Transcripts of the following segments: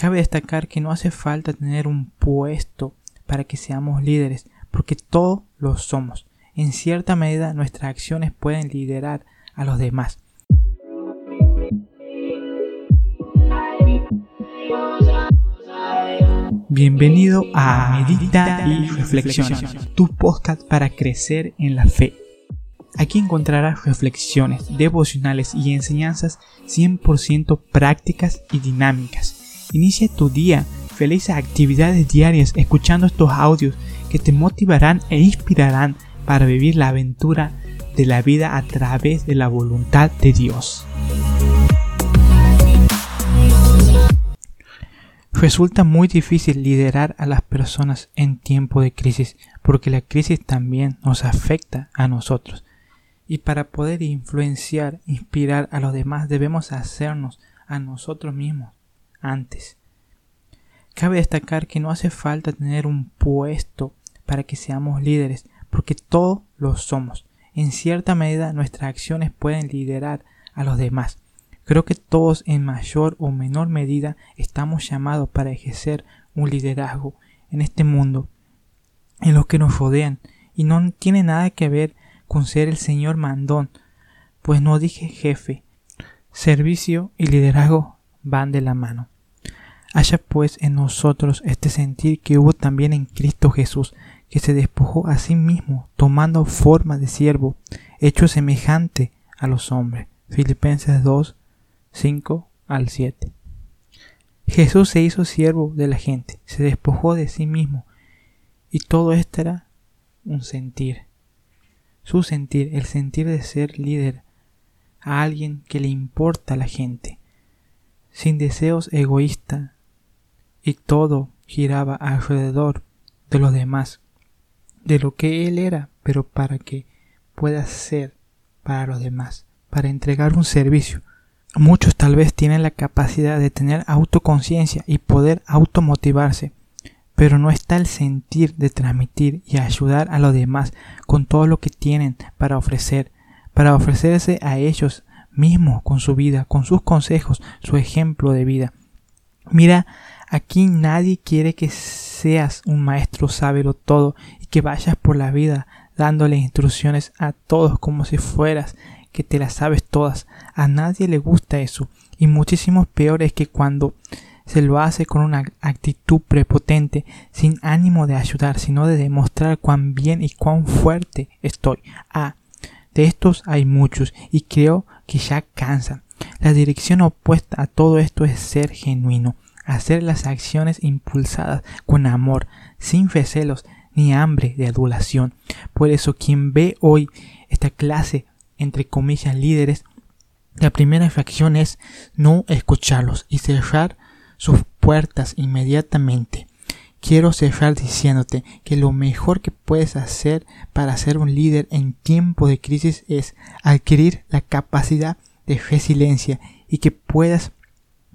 Cabe destacar que no hace falta tener un puesto para que seamos líderes, porque todos lo somos. En cierta medida nuestras acciones pueden liderar a los demás. Bienvenido a Medita y Reflexiona, tu podcast para crecer en la fe. Aquí encontrarás reflexiones, devocionales y enseñanzas 100% prácticas y dinámicas Inicia tu día, felices actividades diarias escuchando estos audios que te motivarán e inspirarán para vivir la aventura de la vida a través de la voluntad de Dios. Resulta muy difícil liderar a las personas en tiempo de crisis porque la crisis también nos afecta a nosotros. Y para poder influenciar, inspirar a los demás debemos hacernos a nosotros mismos antes. Cabe destacar que no hace falta tener un puesto para que seamos líderes, porque todos lo somos. En cierta medida nuestras acciones pueden liderar a los demás. Creo que todos en mayor o menor medida estamos llamados para ejercer un liderazgo en este mundo, en los que nos rodean, y no tiene nada que ver con ser el señor mandón, pues no dije jefe. Servicio y liderazgo van de la mano. Haya pues en nosotros este sentir que hubo también en Cristo Jesús, que se despojó a sí mismo, tomando forma de siervo, hecho semejante a los hombres. Filipenses 2, 5 al 7. Jesús se hizo siervo de la gente, se despojó de sí mismo, y todo esto era un sentir. Su sentir, el sentir de ser líder a alguien que le importa a la gente sin deseos egoístas, y todo giraba alrededor de los demás, de lo que él era, pero para que pueda ser para los demás, para entregar un servicio. Muchos tal vez tienen la capacidad de tener autoconciencia y poder automotivarse, pero no está el sentir de transmitir y ayudar a los demás con todo lo que tienen para ofrecer, para ofrecerse a ellos mismo con su vida, con sus consejos, su ejemplo de vida. Mira, aquí nadie quiere que seas un maestro sábelo todo y que vayas por la vida dándole instrucciones a todos como si fueras que te las sabes todas. A nadie le gusta eso. Y muchísimo peor es que cuando se lo hace con una actitud prepotente, sin ánimo de ayudar, sino de demostrar cuán bien y cuán fuerte estoy. Ah, de estos hay muchos y creo que ya cansan. La dirección opuesta a todo esto es ser genuino, hacer las acciones impulsadas con amor, sin recelos ni hambre de adulación. Por eso quien ve hoy esta clase, entre comillas, líderes, la primera reacción es no escucharlos y cerrar sus puertas inmediatamente. Quiero cerrar diciéndote que lo mejor que puedes hacer para ser un líder en tiempo de crisis es adquirir la capacidad de resiliencia y que puedas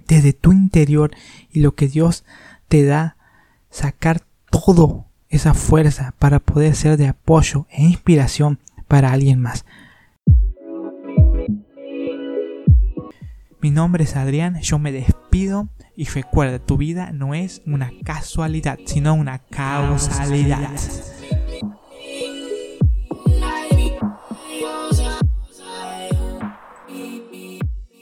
desde tu interior y lo que Dios te da sacar todo esa fuerza para poder ser de apoyo e inspiración para alguien más. Mi nombre es Adrián, yo me despido y recuerda, tu vida no es una casualidad, sino una causalidad.